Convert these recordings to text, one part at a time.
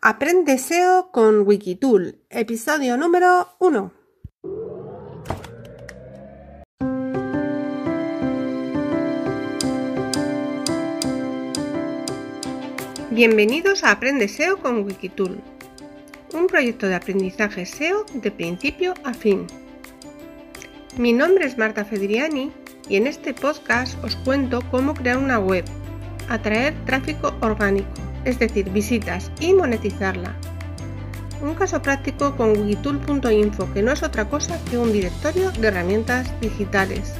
Aprende SEO con Wikitool, episodio número 1. Bienvenidos a Aprende SEO con Wikitool, un proyecto de aprendizaje SEO de principio a fin. Mi nombre es Marta Fedriani y en este podcast os cuento cómo crear una web, atraer tráfico orgánico es decir, visitas y monetizarla. Un caso práctico con wikitool.info, que no es otra cosa que un directorio de herramientas digitales.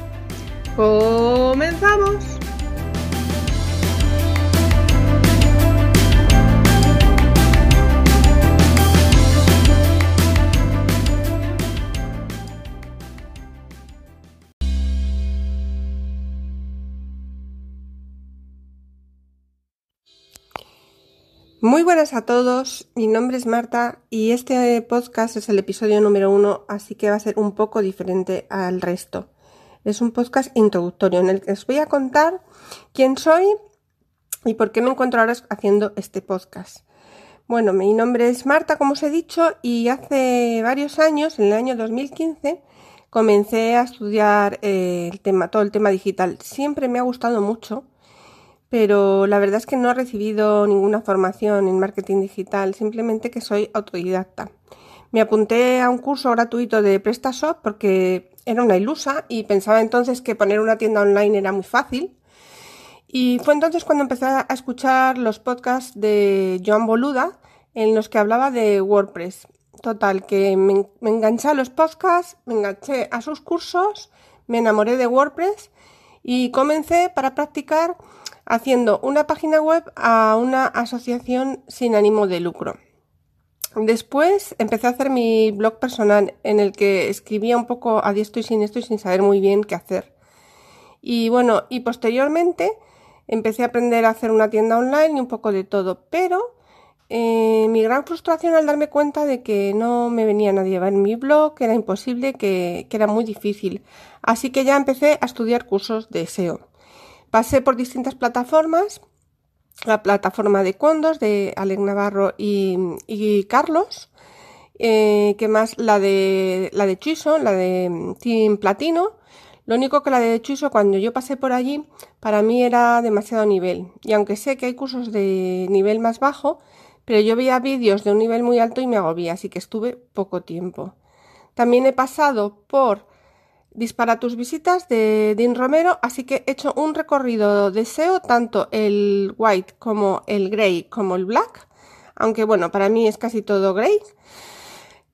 ¡Comenzamos! Muy buenas a todos, mi nombre es Marta y este podcast es el episodio número uno, así que va a ser un poco diferente al resto. Es un podcast introductorio en el que os voy a contar quién soy y por qué me encuentro ahora haciendo este podcast. Bueno, mi nombre es Marta, como os he dicho, y hace varios años, en el año 2015, comencé a estudiar eh, el tema, todo el tema digital. Siempre me ha gustado mucho pero la verdad es que no he recibido ninguna formación en marketing digital, simplemente que soy autodidacta. Me apunté a un curso gratuito de PrestaShop porque era una ilusa y pensaba entonces que poner una tienda online era muy fácil. Y fue entonces cuando empecé a escuchar los podcasts de Joan Boluda en los que hablaba de WordPress. Total, que me, me enganché a los podcasts, me enganché a sus cursos, me enamoré de WordPress y comencé para practicar haciendo una página web a una asociación sin ánimo de lucro. Después empecé a hacer mi blog personal en el que escribía un poco a diestro y siniestro y sin saber muy bien qué hacer. Y bueno, y posteriormente empecé a aprender a hacer una tienda online y un poco de todo, pero eh, mi gran frustración al darme cuenta de que no me venía nadie a ver mi blog, que era imposible, que, que era muy difícil. Así que ya empecé a estudiar cursos de SEO. Pasé por distintas plataformas, la plataforma de Condos de Alec Navarro y, Carlos, eh, que más la de la de Chuiso, la de Team Platino. Lo único que la de Chuiso, cuando yo pasé por allí, para mí era demasiado nivel. Y aunque sé que hay cursos de nivel más bajo, pero yo veía vídeos de un nivel muy alto y me agobié, así que estuve poco tiempo. También he pasado por Dispara tus visitas de Dean Romero, así que he hecho un recorrido de SEO, tanto el white como el grey como el black, aunque bueno, para mí es casi todo grey.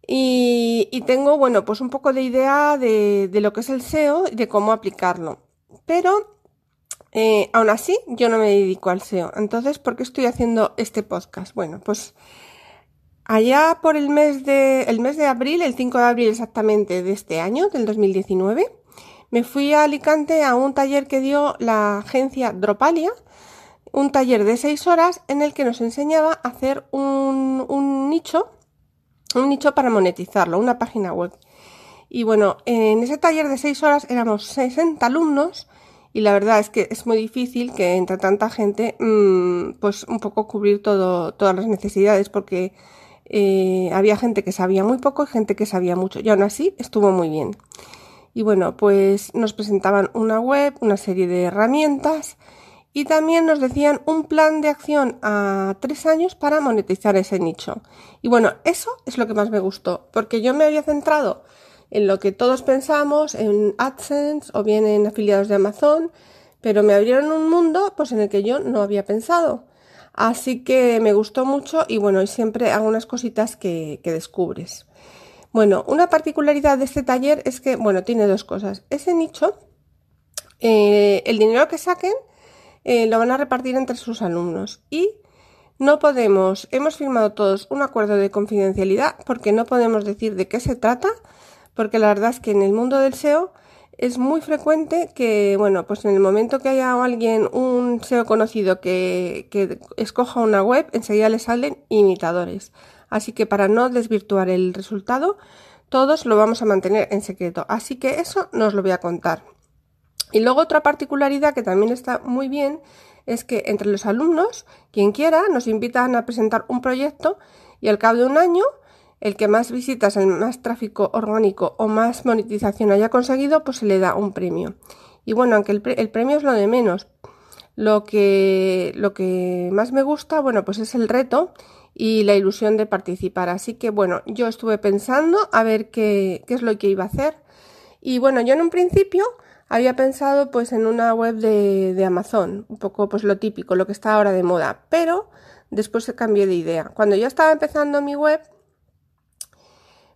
Y, tengo, bueno, pues un poco de idea de, lo que es el SEO y de cómo aplicarlo. Pero eh, aún así, yo no me dedico al SEO. Entonces, ¿por qué estoy haciendo este podcast? Bueno, pues Allá por el mes de, el mes de abril, el 5 de abril exactamente de este año, del 2019, me fui a Alicante a un taller que dio la agencia Dropalia, un taller de 6 horas en el que nos enseñaba a hacer un, un nicho, un nicho para monetizarlo, una página web. Y bueno, en ese taller de 6 horas éramos 60 alumnos y la verdad es que es muy difícil que entre tanta gente, mmm, pues un poco cubrir todo, todas las necesidades porque eh, había gente que sabía muy poco y gente que sabía mucho. Y aún así estuvo muy bien. Y bueno, pues nos presentaban una web, una serie de herramientas y también nos decían un plan de acción a tres años para monetizar ese nicho. Y bueno, eso es lo que más me gustó, porque yo me había centrado en lo que todos pensamos, en AdSense o bien en afiliados de Amazon, pero me abrieron un mundo pues en el que yo no había pensado. Así que me gustó mucho y bueno, y siempre algunas cositas que, descubres. Bueno, una particularidad de este taller es que, bueno, tiene dos cosas. Ese nicho, eh, el dinero que saquen eh, lo van a repartir entre sus alumnos y no podemos, hemos firmado todos un acuerdo de confidencialidad porque no podemos decir de qué se trata, porque la verdad es que en el mundo del SEO es muy frecuente que, bueno, pues en el momento que haya alguien, un SEO conocido que, que escoja una web, enseguida le salen imitadores. Así que para no desvirtuar el resultado, todos lo vamos a mantener en secreto. Así que eso nos lo voy a contar. Y luego otra particularidad que también está muy bien es que entre los alumnos, quien quiera, nos invitan a presentar un proyecto y al cabo de un año, el que más visitas, el más tráfico orgánico o más monetización haya conseguido, pues se le da un premio. Y bueno, aunque el, el premio es lo de menos, lo que, lo que más me gusta, bueno, pues es el reto y la ilusión de participar. Así que bueno, yo estuve pensando a ver qué, qué es lo que iba a hacer. Y bueno, yo en un principio había pensado pues en una web de, de, Amazon, un poco pues lo típico, lo que está ahora de moda, pero después cambié de idea. Cuando yo estaba empezando mi web,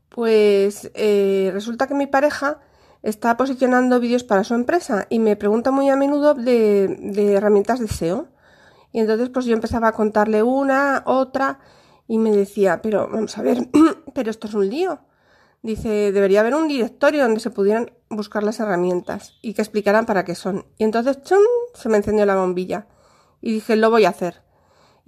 pues eh, resulta que mi pareja está posicionando vídeos para su empresa y me pregunta muy a menudo de, de herramientas de SEO. Y entonces pues yo empezaba a contarle una, otra y me decía, pero vamos a ver, pero esto es un lío. Dice, debería haber un directorio donde se pudieran buscar las herramientas y que explicaran para qué son. Y entonces, ¡chum! se me encendió la bombilla. Y dije, lo voy a hacer.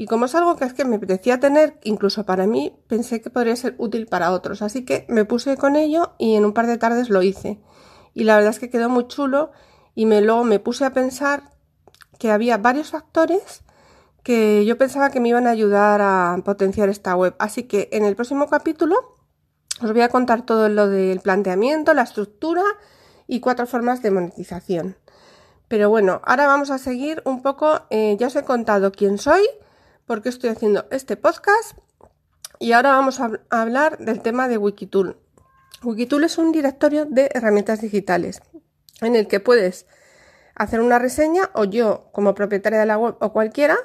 Y como es algo que es que me apetecía tener, incluso para mí, pensé que podría ser útil para otros. Así que me puse con ello y en un par de tardes lo hice y la verdad es que quedó muy chulo y me, luego me puse a pensar que había varios factores que yo pensaba que me iban a ayudar a potenciar esta web. Así que en el próximo capítulo os voy a contar todo lo del planteamiento, la estructura y cuatro formas de monetización. Pero bueno, ahora vamos a seguir un poco, eh, ya os he contado quién soy, por qué estoy haciendo este podcast y ahora vamos a hablar del tema de Wikitool. Wikitool es un directorio de herramientas digitales en el que puedes hacer una reseña o yo como propietaria de la web o cualquiera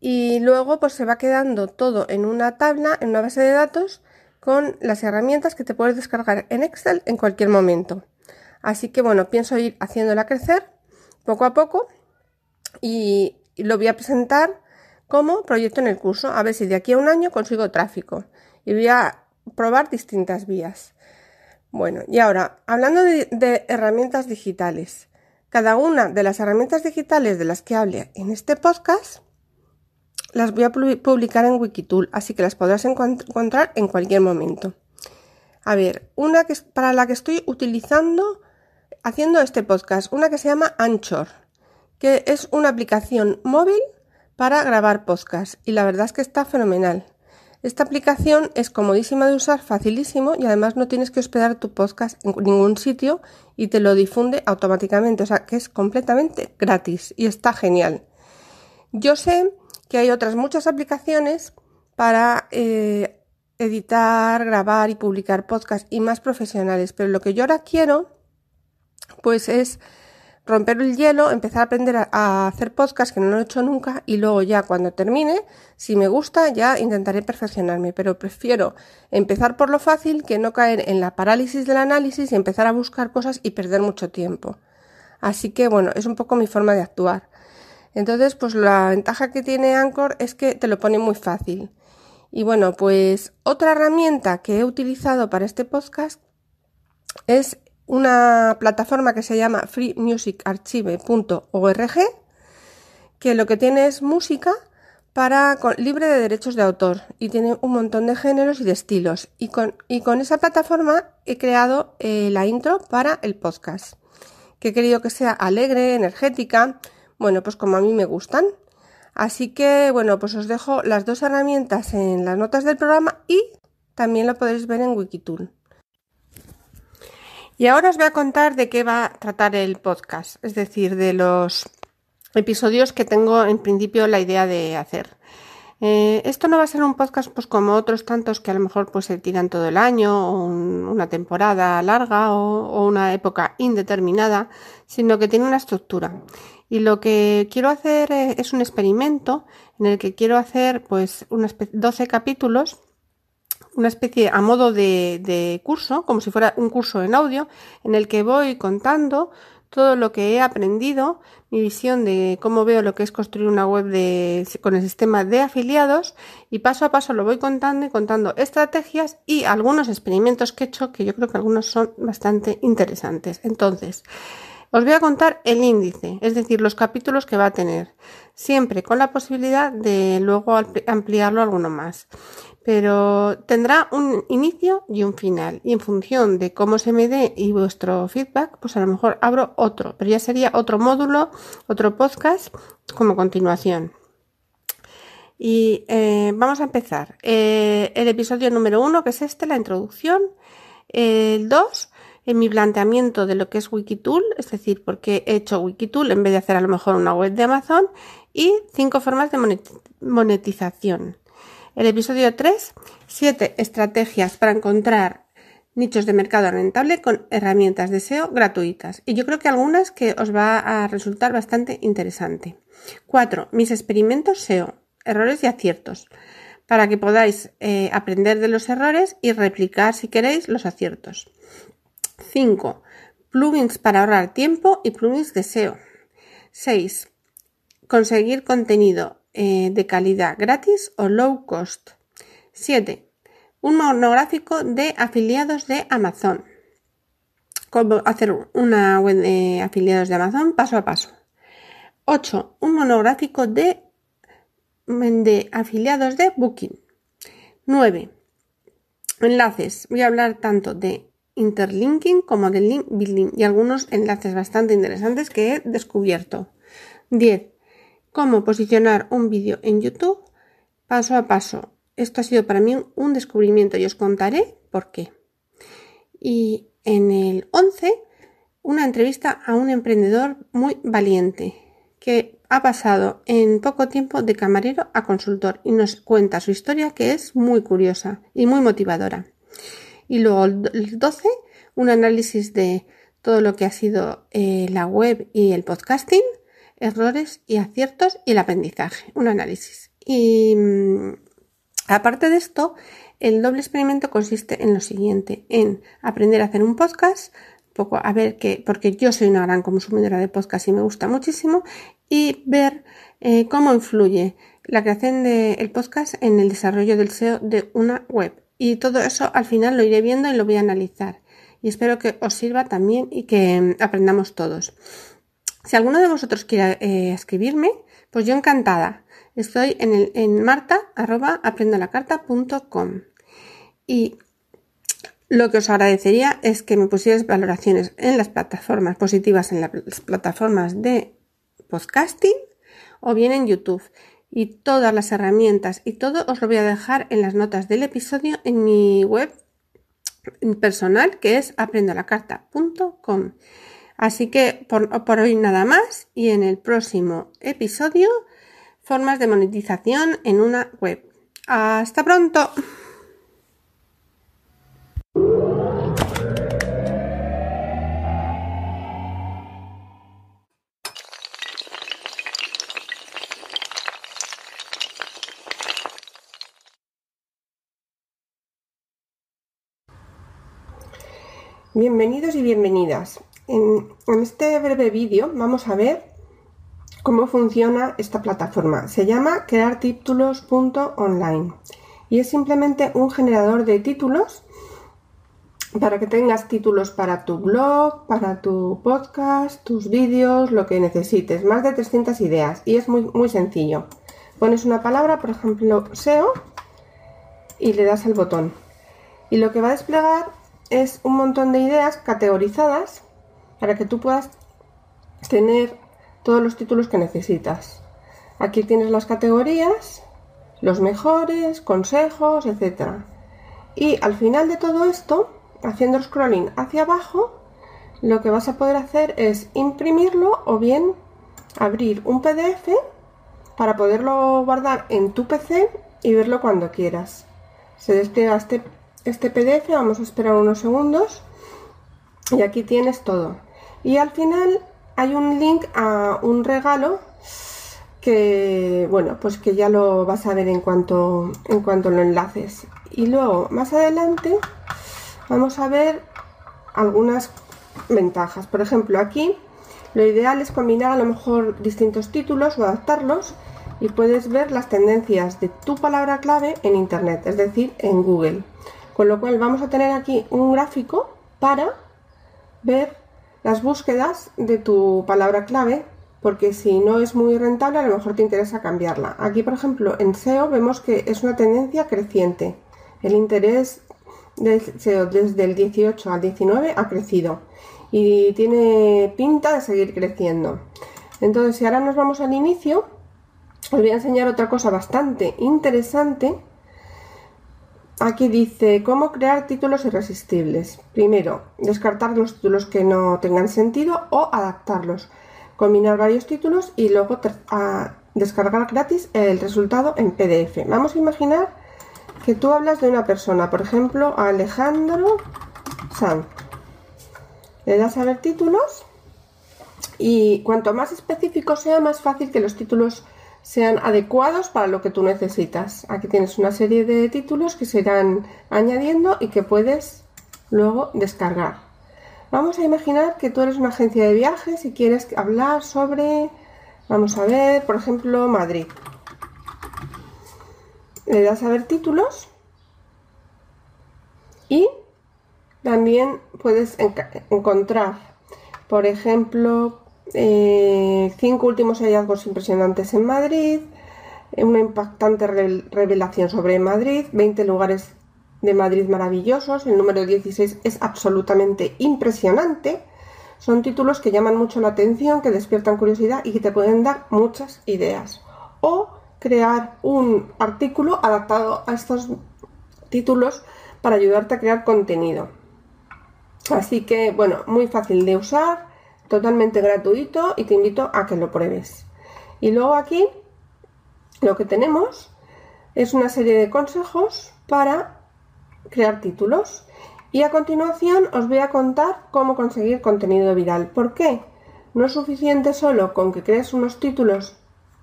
y luego pues se va quedando todo en una tabla, en una base de datos con las herramientas que te puedes descargar en Excel en cualquier momento. Así que bueno, pienso ir haciéndola crecer poco a poco y lo voy a presentar como proyecto en el curso, a ver si de aquí a un año consigo tráfico y voy a probar distintas vías. Bueno, y ahora, hablando de, herramientas digitales, cada una de las herramientas digitales de las que hable en este podcast las voy a publicar en Wikitool, así que las podrás encontrar en cualquier momento. A ver, una que es para la que estoy utilizando haciendo este podcast, una que se llama Anchor, que es una aplicación móvil para grabar podcast y la verdad es que está fenomenal. Esta aplicación es comodísima de usar, facilísimo y además no tienes que hospedar tu podcast en ningún sitio y te lo difunde automáticamente, o sea que es completamente gratis y está genial. Yo sé que hay otras muchas aplicaciones para eh, editar, grabar y publicar podcasts y más profesionales, pero lo que yo ahora quiero pues es romper el hielo, empezar a aprender a, hacer podcast que no lo he hecho nunca y luego ya cuando termine, si me gusta, ya intentaré perfeccionarme, pero prefiero empezar por lo fácil que no caer en la parálisis del análisis y empezar a buscar cosas y perder mucho tiempo. Así que bueno, es un poco mi forma de actuar. Entonces, pues la ventaja que tiene Anchor es que te lo pone muy fácil. Y bueno, pues otra herramienta que he utilizado para este podcast es una plataforma que se llama freemusicarchive.org, que lo que tiene es música para libre de derechos de autor y tiene un montón de géneros y de estilos. Y con, y con esa plataforma he creado eh, la intro para el podcast, que he querido que sea alegre, energética, bueno, pues como a mí me gustan. Así que, bueno, pues os dejo las dos herramientas en las notas del programa y también lo podéis ver en Wikitool. Y ahora os voy a contar de qué va a tratar el podcast, es decir, de los episodios que tengo en principio la idea de hacer. Eh, esto no va a ser un podcast pues como otros tantos que a lo mejor pues se tiran todo el año o una temporada larga o, una época indeterminada, sino que tiene una estructura. Y lo que quiero hacer eh, es un experimento en el que quiero hacer pues unos 12 capítulos una especie a modo de, curso, como si fuera un curso en audio, en el que voy contando todo lo que he aprendido, mi visión de cómo veo lo que es construir una web de, con el sistema de afiliados y paso a paso lo voy contando y contando estrategias y algunos experimentos que he hecho que yo creo que algunos son bastante interesantes. Entonces, os voy a contar el índice, es decir, los capítulos que va a tener, siempre con la posibilidad de luego ampliarlo alguno más. Pero tendrá un inicio y un final. Y en función de cómo se me dé y vuestro feedback, pues a lo mejor abro otro, pero ya sería otro módulo, otro podcast como continuación. Y eh, vamos a empezar. Eh, el episodio número uno, que es este, la introducción. El dos, en mi planteamiento de lo que es Wikitool, es decir, porque he hecho Wikitool en vez de hacer a lo mejor una web de Amazon. Y cinco formas de monetización. El episodio 3, 7 estrategias para encontrar nichos de mercado rentable con herramientas de SEO gratuitas. Y yo creo que algunas que os va a resultar bastante interesante. 4. Mis experimentos SEO, errores y aciertos, para que podáis eh, aprender de los errores y replicar si queréis los aciertos. 5. Plugins para ahorrar tiempo y plugins de SEO. 6. Conseguir contenido eh, de calidad gratis o low cost. 7. Un monográfico de afiliados de Amazon. Cómo hacer una web de afiliados de Amazon paso a paso. 8. Un monográfico de, de afiliados de Booking. 9. Enlaces. Voy a hablar tanto de interlinking como de link building y algunos enlaces bastante interesantes que he descubierto. 10 cómo posicionar un vídeo en YouTube paso a paso. Esto ha sido para mí un descubrimiento y os contaré por qué. Y en el 11, una entrevista a un emprendedor muy valiente que ha pasado en poco tiempo de camarero a consultor y nos cuenta su historia que es muy curiosa y muy motivadora. Y luego el 12, un análisis de todo lo que ha sido eh, la web y el podcasting errores y aciertos y el aprendizaje, un análisis. Y mm, aparte de esto, el doble experimento consiste en lo siguiente, en aprender a hacer un podcast, a ver que, porque yo soy una gran consumidora de podcast y me gusta muchísimo, y ver eh, cómo influye la creación del podcast en el desarrollo del SEO de una web. Y todo eso al final lo iré viendo y lo voy a analizar. Y espero que os sirva también y que mm, aprendamos todos. Si alguno de vosotros quiere eh, escribirme, pues yo encantada. Estoy en, el, en marta Y lo que os agradecería es que me pusierais valoraciones en las plataformas positivas, en las plataformas de podcasting o bien en YouTube. Y todas las herramientas y todo os lo voy a dejar en las notas del episodio en mi web personal que es aprendolacarta.com. Así que por, hoy nada más y en el próximo episodio, formas de monetización en una web. Hasta pronto. Bienvenidos y bienvenidas. En, este breve vídeo vamos a ver cómo funciona esta plataforma. Se llama creartítulos.online y es simplemente un generador de títulos para que tengas títulos para tu blog, para tu podcast, tus vídeos, lo que necesites. Más de 300 ideas y es muy, muy sencillo. Pones una palabra, por ejemplo, SEO, y le das al botón. Y lo que va a desplegar es un montón de ideas categorizadas para que tú puedas tener todos los títulos que necesitas. Aquí tienes las categorías, los mejores, consejos, etc. Y al final de todo esto, haciendo scrolling hacia abajo, lo que vas a poder hacer es imprimirlo o bien abrir un PDF para poderlo guardar en tu PC y verlo cuando quieras. Se despliega este, este PDF, vamos a esperar unos segundos y aquí tienes todo. Y al final hay un link a un regalo que, bueno, pues que ya lo vas a ver en cuanto, en cuanto lo enlaces. Y luego, más adelante, vamos a ver algunas ventajas. Por ejemplo, aquí lo ideal es combinar a lo mejor distintos títulos o adaptarlos y puedes ver las tendencias de tu palabra clave en Internet, es decir, en Google. Con lo cual vamos a tener aquí un gráfico para ver las búsquedas de tu palabra clave porque si no es muy rentable a lo mejor te interesa cambiarla. Aquí, por ejemplo, en SEO vemos que es una tendencia creciente. El interés de SEO desde el 18 al 19 ha crecido y tiene pinta de seguir creciendo. Entonces, si ahora nos vamos al inicio, os voy a enseñar otra cosa bastante interesante. Aquí dice cómo crear títulos irresistibles. Primero, descartar los títulos que no tengan sentido o adaptarlos. Combinar varios títulos y luego descargar gratis el resultado en PDF. Vamos a imaginar que tú hablas de una persona, por ejemplo, Alejandro San. Le das a ver títulos y cuanto más específico sea, más fácil que los títulos sean adecuados para lo que tú necesitas. Aquí tienes una serie de títulos que se irán añadiendo y que puedes luego descargar. Vamos a imaginar que tú eres una agencia de viajes y quieres hablar sobre, vamos a ver, por ejemplo, Madrid. Le das a ver títulos y también puedes encontrar, por ejemplo, eh, cinco últimos hallazgos impresionantes en Madrid, una impactante revelación sobre Madrid, 20 lugares de Madrid maravillosos, el número 16 es absolutamente impresionante. Son títulos que llaman mucho la atención, que despiertan curiosidad y que te pueden dar muchas ideas. O crear un artículo adaptado a estos títulos para ayudarte a crear contenido. Así que, bueno, muy fácil de usar, totalmente gratuito y te invito a que lo pruebes. Y luego aquí lo que tenemos es una serie de consejos para crear títulos. Y a continuación os voy a contar cómo conseguir contenido viral. ¿Por qué? No es suficiente solo con que crees unos títulos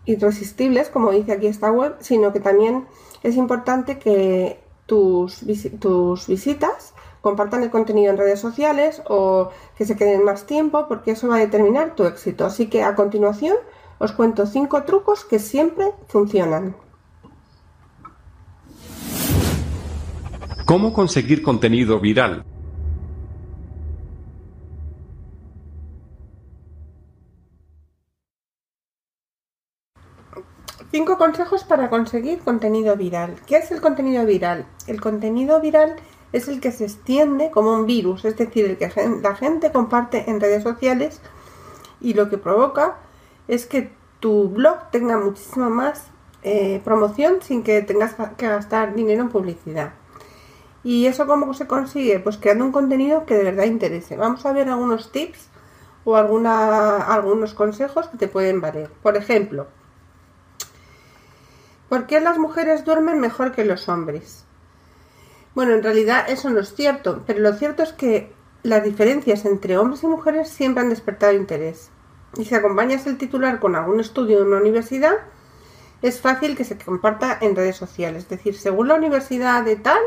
irresistibles, como dice aquí esta web, sino que también es importante que tus, tus visitas compartan el contenido en redes sociales o que se queden más tiempo porque eso va a determinar tu éxito. Así que a continuación os cuento cinco trucos que siempre funcionan. ¿Cómo conseguir contenido viral? Cinco consejos para conseguir contenido viral. ¿Qué es el contenido viral? El contenido viral es el que se extiende como un virus, es decir, el que la gente comparte en redes sociales y lo que provoca es que tu blog tenga muchísima más eh, promoción sin que tengas que gastar dinero en publicidad. ¿Y eso cómo se consigue? Pues creando un contenido que de verdad interese. Vamos a ver algunos tips o algunos consejos que te pueden valer. Por ejemplo, ¿por qué las mujeres duermen mejor que los hombres? Bueno, en realidad eso no es cierto, pero lo cierto es que las diferencias entre hombres y mujeres siempre han despertado interés. Y si acompañas el titular con algún estudio de una universidad, es fácil que se comparta en redes sociales. Es decir, según la universidad de tal,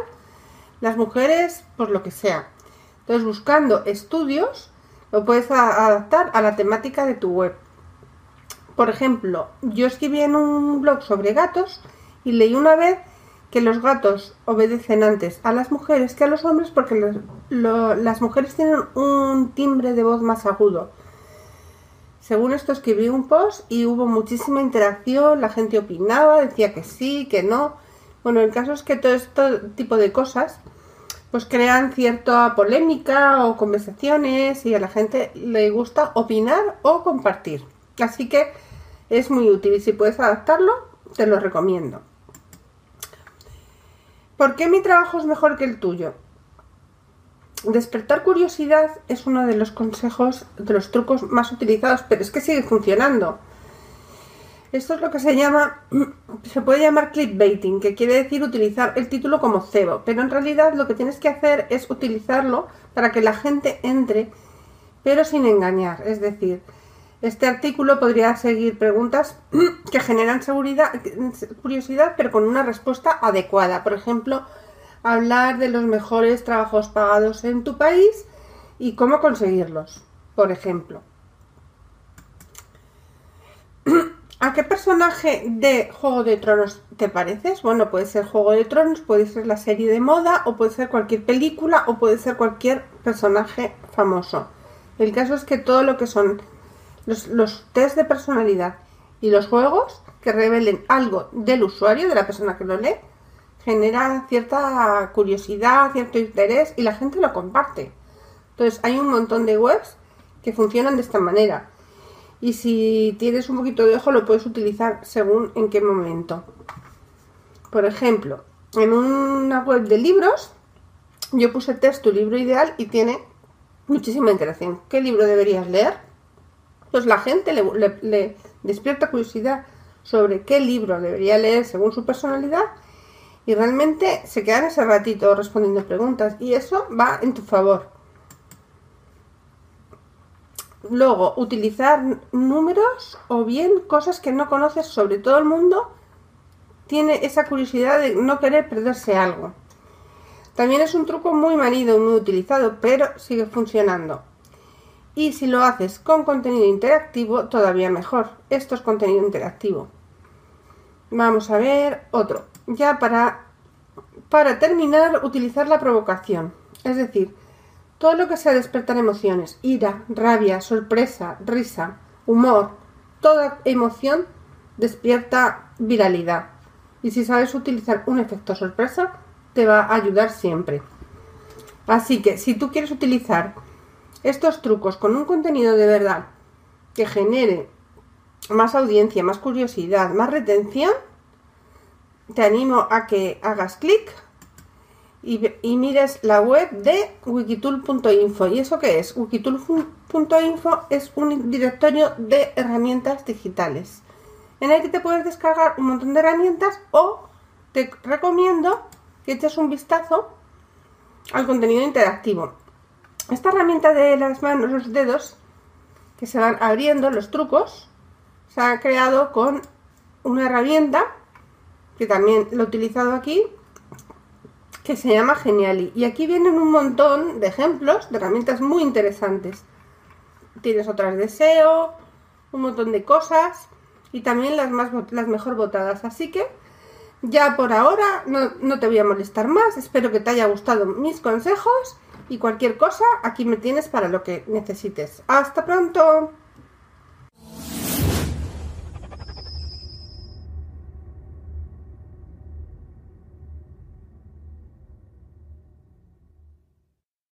las mujeres, pues lo que sea. Entonces, buscando estudios, lo puedes adaptar a la temática de tu web. Por ejemplo, yo escribí en un blog sobre gatos y leí una vez que los gatos obedecen antes a las mujeres que a los hombres porque las mujeres tienen un timbre de voz más agudo. Según esto escribí un post y hubo muchísima interacción, la gente opinaba, decía que sí, que no. Bueno, el caso es que todo este tipo de cosas pues crean cierta polémica o conversaciones y a la gente le gusta opinar o compartir. Así que es muy útil y si puedes adaptarlo, te lo recomiendo. ¿Por qué mi trabajo es mejor que el tuyo? Despertar curiosidad es uno de los consejos, de los trucos más utilizados, pero es que sigue funcionando. Esto es lo que se llama, se puede llamar clickbaiting, que quiere decir utilizar el título como cebo, pero en realidad lo que tienes que hacer es utilizarlo para que la gente entre, pero sin engañar. Es decir, este artículo podría seguir preguntas que generan seguridad, curiosidad, pero con una respuesta adecuada. Por ejemplo, hablar de los mejores trabajos pagados en tu país y cómo conseguirlos, por ejemplo. ¿A qué personaje de Juego de Tronos te pareces? Bueno, puede ser Juego de Tronos, puede ser la serie de moda, o puede ser cualquier película, o puede ser cualquier personaje famoso. El caso es que todo lo que son los, test de personalidad y los juegos que revelen algo del usuario, de la persona que lo lee, generan cierta curiosidad, cierto interés y la gente lo comparte. Entonces hay un montón de webs que funcionan de esta manera. Y si tienes un poquito de ojo lo puedes utilizar según en qué momento. Por ejemplo, en una web de libros yo puse test tu libro ideal y tiene muchísima interacción. ¿Qué libro deberías leer? Pues la gente le, le despierta curiosidad sobre qué libro debería leer según su personalidad y realmente se quedan ese ratito respondiendo preguntas y eso va en tu favor. Luego, utilizar números o bien cosas que no conoces sobre todo el mundo tiene esa curiosidad de no querer perderse algo. También es un truco muy manido y muy utilizado, pero sigue funcionando. Y si lo haces con contenido interactivo, todavía mejor. Esto es contenido interactivo. Vamos a ver otro. Ya para, para terminar, utilizar la provocación. Es decir, todo lo que sea despertar emociones, ira, rabia, sorpresa, risa, humor, toda emoción despierta viralidad. Y si sabes utilizar un efecto sorpresa, te va a ayudar siempre. Así que si tú quieres utilizar estos trucos con un contenido de verdad que genere más audiencia, más curiosidad, más retención, te animo a que hagas clic y, mires la web de wikitool.info. ¿Y eso qué es? Wikitool.info es un directorio de herramientas digitales en el que te puedes descargar un montón de herramientas o te recomiendo que eches un vistazo al contenido interactivo. Esta herramienta de las manos, los dedos, que se van abriendo, los trucos, se ha creado con una herramienta que también lo he utilizado aquí que se llama Geniali. Y aquí vienen un montón de ejemplos de herramientas muy interesantes. Tienes otras de SEO, un montón de cosas y también las, más, las mejor votadas. Así que ya por ahora no, no te voy a molestar más. Espero que te haya gustado mis consejos y cualquier cosa aquí me tienes para lo que necesites. Hasta pronto.